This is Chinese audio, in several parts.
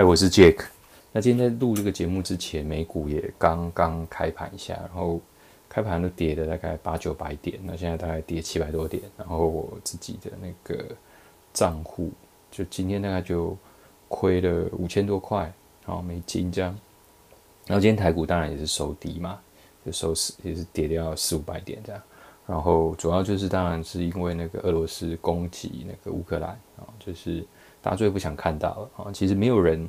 嗨，我是 Jack。那今天在录这个节目之前，美股也刚刚开盘一下，然后开盘都跌了大概八九百点，那现在大概跌七百多点。然后我自己的那个账户，就今天大概就亏了五千多块，然后美金这样。然后今天台股当然也是收低嘛，就收四也是跌掉四五百点这样。然后主要就是当然是因为那个俄罗斯攻击那个乌克兰啊，就是大家最不想看到了啊。其实没有人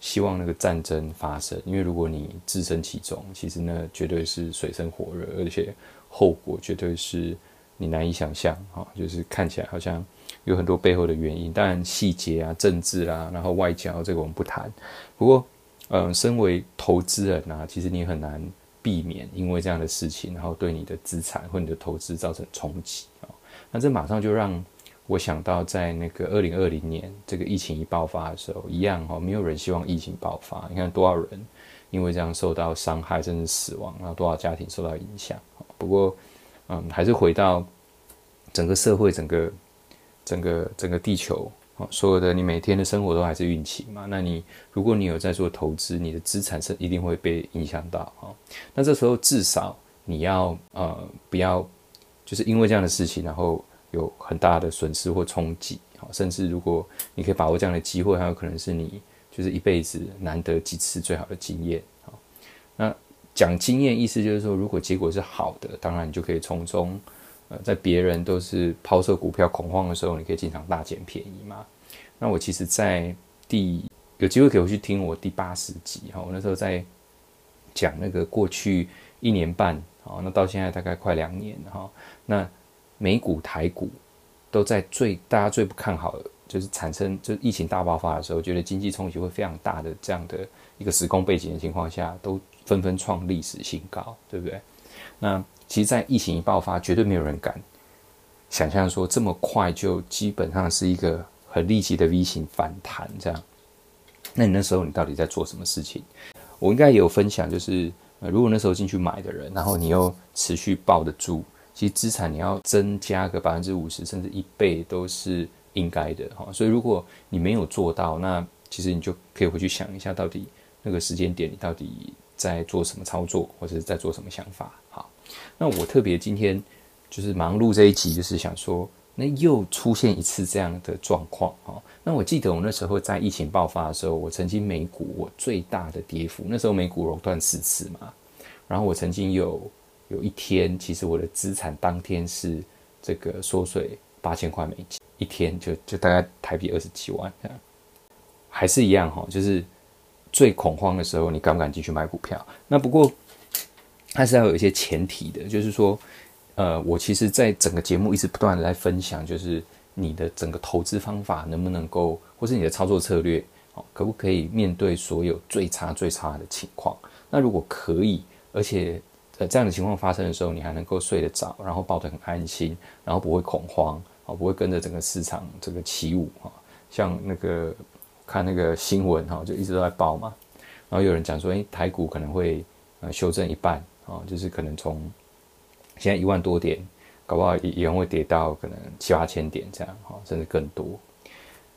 希望那个战争发生，因为如果你置身其中，其实呢绝对是水深火热，而且后果绝对是你难以想象啊。就是看起来好像有很多背后的原因，当然细节啊、政治啊，然后外交这个我们不谈。不过，嗯，身为投资人啊，其实你很难。避免因为这样的事情，然后对你的资产或你的投资造成冲击啊，那这马上就让我想到，在那个二零二零年这个疫情一爆发的时候，一样哈，没有人希望疫情爆发。你看多少人因为这样受到伤害，甚至死亡，然后多少家庭受到影响。不过，嗯，还是回到整个社会、整个、整个、整个地球。所有的你每天的生活都还是运气嘛？那你如果你有在做投资，你的资产是一定会被影响到哈。那这时候至少你要呃不要就是因为这样的事情，然后有很大的损失或冲击好，甚至如果你可以把握这样的机会，还有可能是你就是一辈子难得几次最好的经验好，那讲经验意思就是说，如果结果是好的，当然你就可以从中。呃，在别人都是抛售股票恐慌的时候，你可以经常大捡便宜嘛。那我其实，在第有机会可以回去听我第八十集哈，我那时候在讲那个过去一年半啊，那到现在大概快两年哈。那美股、台股都在最大家最不看好，就是产生就是疫情大爆发的时候，觉得经济冲击会非常大的这样的一个时空背景的情况下，都纷纷创历史新高，对不对？那其实，在疫情一爆发，绝对没有人敢想象说这么快就基本上是一个很立即的 V 型反弹这样。那你那时候你到底在做什么事情？我应该也有分享，就是，如果那时候进去买的人，然后你又持续抱得住，其实资产你要增加个百分之五十甚至一倍都是应该的哈。所以如果你没有做到，那其实你就可以回去想一下，到底那个时间点你到底在做什么操作，或者是在做什么想法。好那我特别今天就是忙碌这一集，就是想说，那又出现一次这样的状况啊。那我记得我那时候在疫情爆发的时候，我曾经美股我最大的跌幅，那时候美股熔断四次嘛。然后我曾经有有一天，其实我的资产当天是这个缩水八千块美金，一天就就大概台币二十七万这样。还是一样哈，就是最恐慌的时候，你敢不敢进去买股票？那不过。还是要有一些前提的，就是说，呃，我其实在整个节目一直不断的在分享，就是你的整个投资方法能不能够，或是你的操作策略，哦，可不可以面对所有最差最差的情况？那如果可以，而且呃这样的情况发生的时候，你还能够睡得着，然后抱得很安心，然后不会恐慌，啊，不会跟着整个市场这个起舞啊，像那个看那个新闻哈，就一直都在报嘛，然后有人讲说，哎，台股可能会呃修正一半。啊，就是可能从现在一万多点，搞不好也也会跌到可能七八千点这样，哈，甚至更多。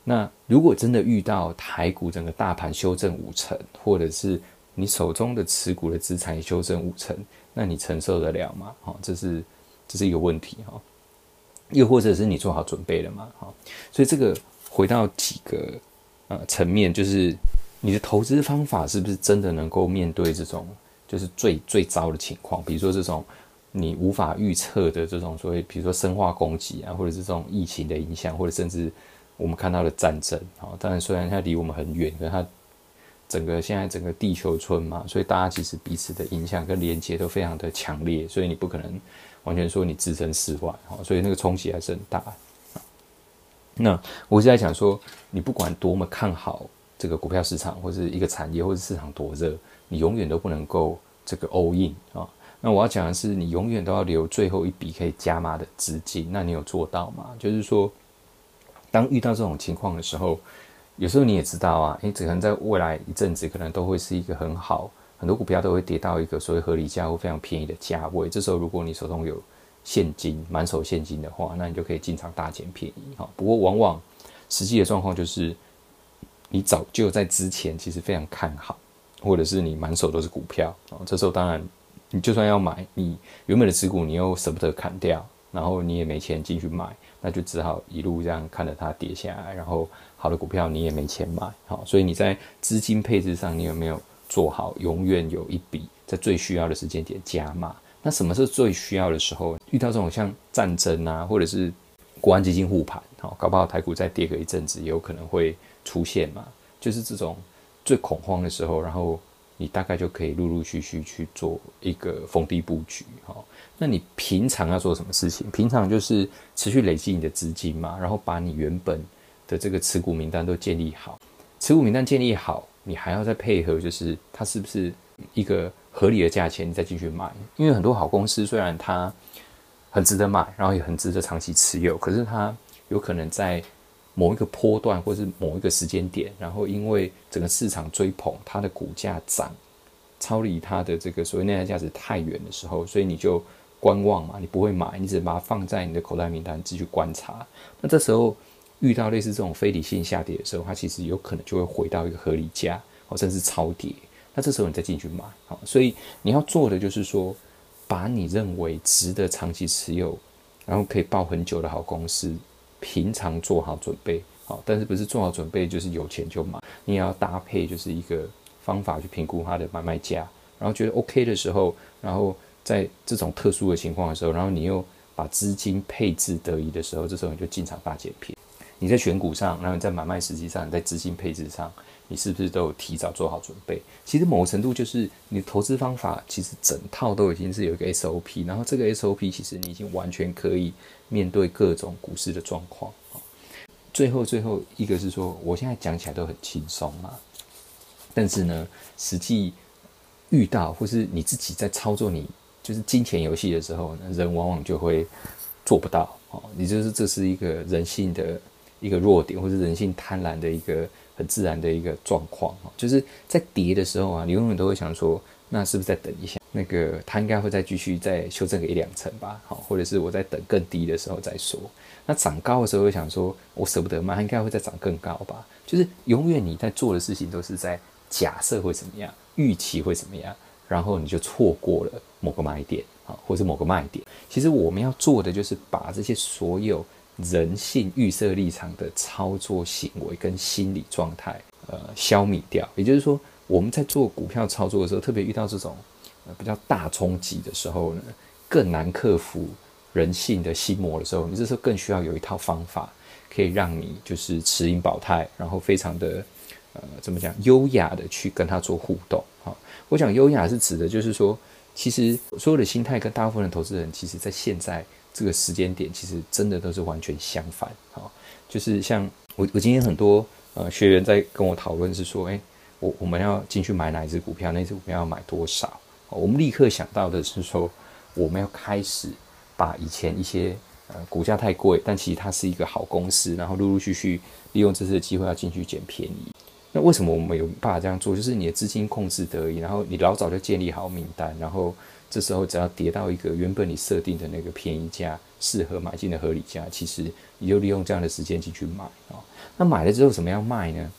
那如果真的遇到台股整个大盘修正五成，或者是你手中的持股的资产修正五成，那你承受得了吗？哈，这是这是一个问题哈。又或者是你做好准备了吗？哈，所以这个回到几个呃层面，就是你的投资方法是不是真的能够面对这种？就是最最糟的情况，比如说这种你无法预测的这种所谓，比如说生化攻击啊，或者是这种疫情的影响，或者甚至我们看到的战争啊。当然，虽然它离我们很远，可是它整个现在整个地球村嘛，所以大家其实彼此的影响跟连接都非常的强烈，所以你不可能完全说你置身事外啊。所以那个冲击还是很大。那我是在想说，你不管多么看好这个股票市场，或者一个产业，或者市场多热。你永远都不能够这个 all in 啊！那我要讲的是，你永远都要留最后一笔可以加码的资金。那你有做到吗？就是说，当遇到这种情况的时候，有时候你也知道啊，诶，可能在未来一阵子，可能都会是一个很好，很多股票都会跌到一个所谓合理价或非常便宜的价位。这时候，如果你手中有现金，满手现金的话，那你就可以进场大捡便宜哈。不过，往往实际的状况就是，你早就在之前其实非常看好，或者是你满手都是股票哦，这时候当然你就算要买，你原本的持股你又舍不得砍掉，然后你也没钱进去买，那就只好一路这样看着它跌下来，然后好的股票你也没钱买，好，所以你在资金配置上你有没有做好，永远有一笔在最需要的时间点加码？那什么是最需要的时候？遇到这种像战争啊，或者是国安基金护盘，好，搞不好台股再跌个一阵子，有可能会出现嘛。就是这种最恐慌的时候，然后你大概就可以陆陆续续去做一个逢低布局，哈。那你平常要做什么事情？平常就是持续累积你的资金嘛，然后把你原本的这个持股名单都建立好。持股名单建立好，你还要再配合，就是它是不是一个。合理的价钱，你再进去买，因为很多好公司虽然它很值得买，然后也很值得长期持有，可是它有可能在某一个波段或是某一个时间点，然后因为整个市场追捧它的股价涨，超离它的这个所谓内在价值太远的时候，所以你就观望嘛，你不会买，你只把它放在你的口袋名单继续观察。那这时候遇到类似这种非理性下跌的时候，它其实有可能就会回到一个合理价，或甚至超跌。那这时候你再进去买，好，所以你要做的就是说，把你认为值得长期持有，然后可以抱很久的好公司，平常做好准备，好，但是不是做好准备就是有钱就买，你也要搭配就是一个方法去评估它的买卖价，然后觉得 OK 的时候，然后在这种特殊的情况的时候，然后你又把资金配置得宜的时候，这时候你就进场大减平。你在选股上，然后你在买卖时机上，在资金配置上。你是不是都有提早做好准备？其实某程度就是你投资方法，其实整套都已经是有一个 SOP，然后这个 SOP 其实你已经完全可以面对各种股市的状况最后，最后一个是说，我现在讲起来都很轻松嘛，但是呢，实际遇到或是你自己在操作你就是金钱游戏的时候，人往往就会做不到哦。你就是这是一个人性的一个弱点，或是人性贪婪的一个。很自然的一个状况就是在跌的时候啊，你永远都会想说，那是不是再等一下？那个它应该会再继续再修正个一两层吧，好，或者是我在等更低的时候再说。那涨高的时候会想说，我舍不得卖，它应该会再涨更高吧？就是永远你在做的事情都是在假设会怎么样，预期会怎么样，然后你就错过了某个买点啊，或是某个卖点。其实我们要做的就是把这些所有。人性预设立场的操作行为跟心理状态，呃，消弭掉。也就是说，我们在做股票操作的时候，特别遇到这种呃比较大冲击的时候呢，更难克服人性的心魔的时候，你这时候更需要有一套方法，可以让你就是持盈保泰，然后非常的呃怎么讲，优雅的去跟他做互动。哈，我讲优雅是指的，就是说，其实所有的心态跟大部分的投资人，其实在现在。这个时间点其实真的都是完全相反啊！就是像我，我今天很多呃学员在跟我讨论是说，哎，我我们要进去买哪一只股票，那只股票要买多少？我们立刻想到的是说，我们要开始把以前一些呃股价太贵，但其实它是一个好公司，然后陆陆续续利用这次的机会要进去捡便宜。那为什么我们有办法这样做？就是你的资金控制得宜，然后你老早就建立好名单，然后。这时候只要跌到一个原本你设定的那个便宜价，适合买进的合理价，其实你就利用这样的时间进去买啊。那买了之后怎么样卖呢？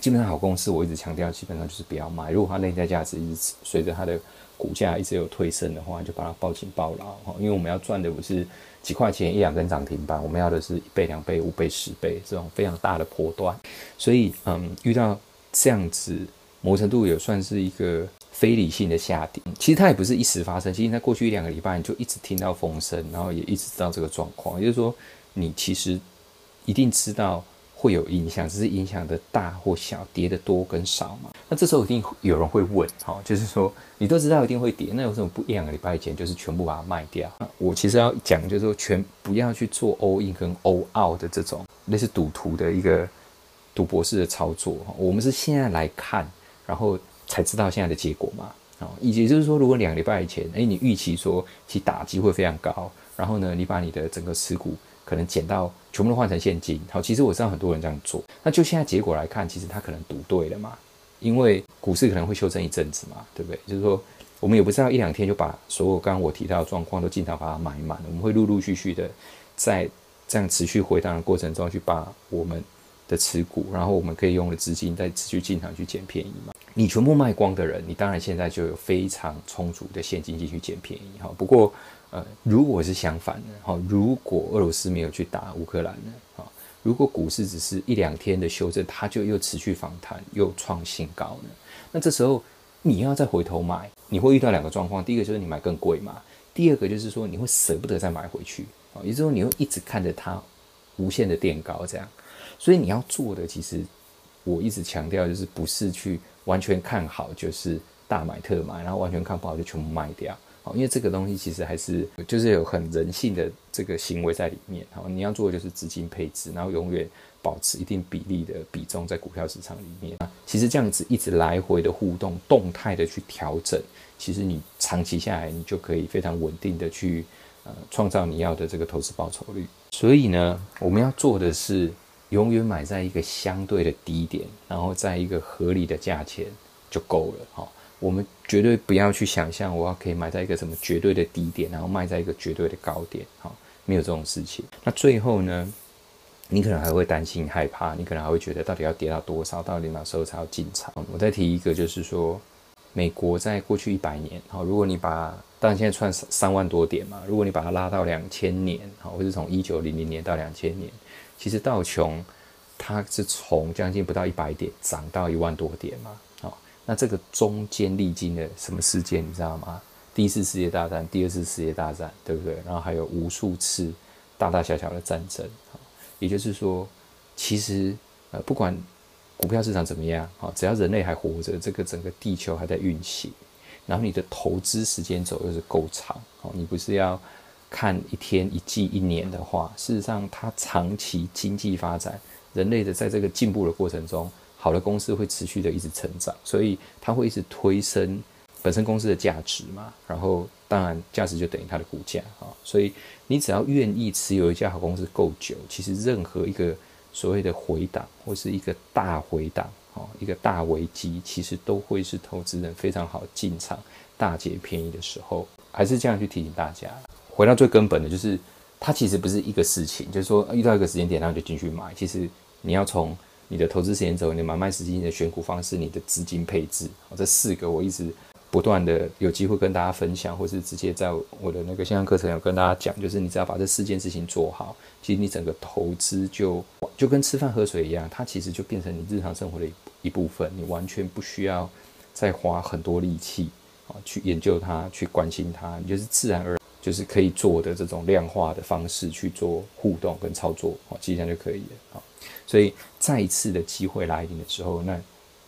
基本上好公司我一直强调，基本上就是不要卖。如果它内在价值一直随着它的股价一直有推升的话，就把它抱紧抱牢哈。因为我们要赚的不是几块钱一两根涨停板，我们要的是一倍、两倍、五倍、十倍这种非常大的波段。所以嗯，遇到这样子，某程度也算是一个。非理性的下跌，其实它也不是一时发生。其实，在过去一两个礼拜，你就一直听到风声，然后也一直知道这个状况。也就是说，你其实一定知道会有影响，只是影响的大或小，跌的多跟少嘛。那这时候一定有人会问，哈，就是说你都知道一定会跌，那有什么不一两个礼拜前就是全部把它卖掉？我其实要讲，就是说全不要去做 all in 跟 all out 的这种类似赌徒的一个赌博式的操作。我们是现在来看，然后。才知道现在的结果嘛？哦，也就是说，如果两个礼拜以前，哎，你预期说其打击会非常高，然后呢，你把你的整个持股可能减到全部都换成现金，好，其实我知道很多人这样做。那就现在结果来看，其实他可能赌对了嘛，因为股市可能会修正一阵子嘛，对不对？就是说，我们也不知道一两天就把所有刚刚我提到的状况都经常把它买满，我们会陆陆续续的在这样持续回档的过程中去把我们的持股，然后我们可以用的资金再持续进场去捡便宜嘛。你全部卖光的人，你当然现在就有非常充足的现金进去捡便宜哈。不过，呃，如果是相反的哈，如果俄罗斯没有去打乌克兰呢，哈，如果股市只是一两天的修正，它就又持续反弹，又创新高呢？那这时候你要再回头买，你会遇到两个状况，第一个就是你买更贵嘛，第二个就是说你会舍不得再买回去啊，也就是说你会一直看着它无限的垫高这样。所以你要做的，其实我一直强调，就是不是去完全看好，就是大买特买，然后完全看不好就全部卖掉。好，因为这个东西其实还是就是有很人性的这个行为在里面。好，你要做的就是资金配置，然后永远保持一定比例的比重在股票市场里面。其实这样子一直来回的互动，动态的去调整，其实你长期下来，你就可以非常稳定的去呃创造你要的这个投资报酬率。所以呢，我们要做的是。永远买在一个相对的低点，然后在一个合理的价钱就够了。哈，我们绝对不要去想象我要可以买在一个什么绝对的低点，然后卖在一个绝对的高点。哈，没有这种事情。那最后呢，你可能还会担心、害怕，你可能还会觉得到底要跌到多少，到底哪时候才要进场？我再提一个，就是说，美国在过去一百年，好，如果你把，当然现在算三万多点嘛，如果你把它拉到两千年，好，或是从一九零零年到两千年。其实道琼，它是从将近不到一百点涨到一万多点嘛，好，那这个中间历经了什么事件，你知道吗？第一次世界大战，第二次世界大战，对不对？然后还有无数次大大小小的战争，也就是说，其实呃，不管股票市场怎么样，好，只要人类还活着，这个整个地球还在运行，然后你的投资时间轴又是够长，好，你不是要。看一天一季一年的话，事实上它长期经济发展，人类的在这个进步的过程中，好的公司会持续的一直成长，所以它会一直推升本身公司的价值嘛。然后当然价值就等于它的股价啊。所以你只要愿意持有一家好公司够久，其实任何一个所谓的回档或是一个大回档哦，一个大危机，其实都会是投资人非常好进场大捡便宜的时候。还是这样去提醒大家。回到最根本的，就是它其实不是一个事情，就是说遇到一个时间点，然后就进去买。其实你要从你的投资时间轴、你买卖时机、的选股方式、你的资金配置，这四个我一直不断的有机会跟大家分享，或是直接在我的那个线上课程有跟大家讲，就是你只要把这四件事情做好，其实你整个投资就就跟吃饭喝水一样，它其实就变成你日常生活的一一部分，你完全不需要再花很多力气啊去研究它、去关心它，你就是自然而然。就是可以做的这种量化的方式去做互动跟操作，哦，其实这样就可以了，好，所以再一次的机会来临的时候，那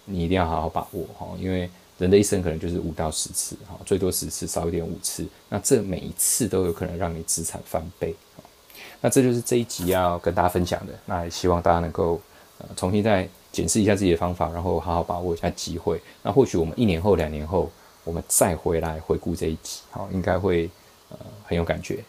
你一定要好好把握，哈，因为人的一生可能就是五到十次，哈，最多十次，少一点五次，那这每一次都有可能让你资产翻倍，那这就是这一集要跟大家分享的，那也希望大家能够呃重新再检视一下自己的方法，然后好好把握一下机会，那或许我们一年后、两年后，我们再回来回顾这一集，好，应该会。呃，很有感觉。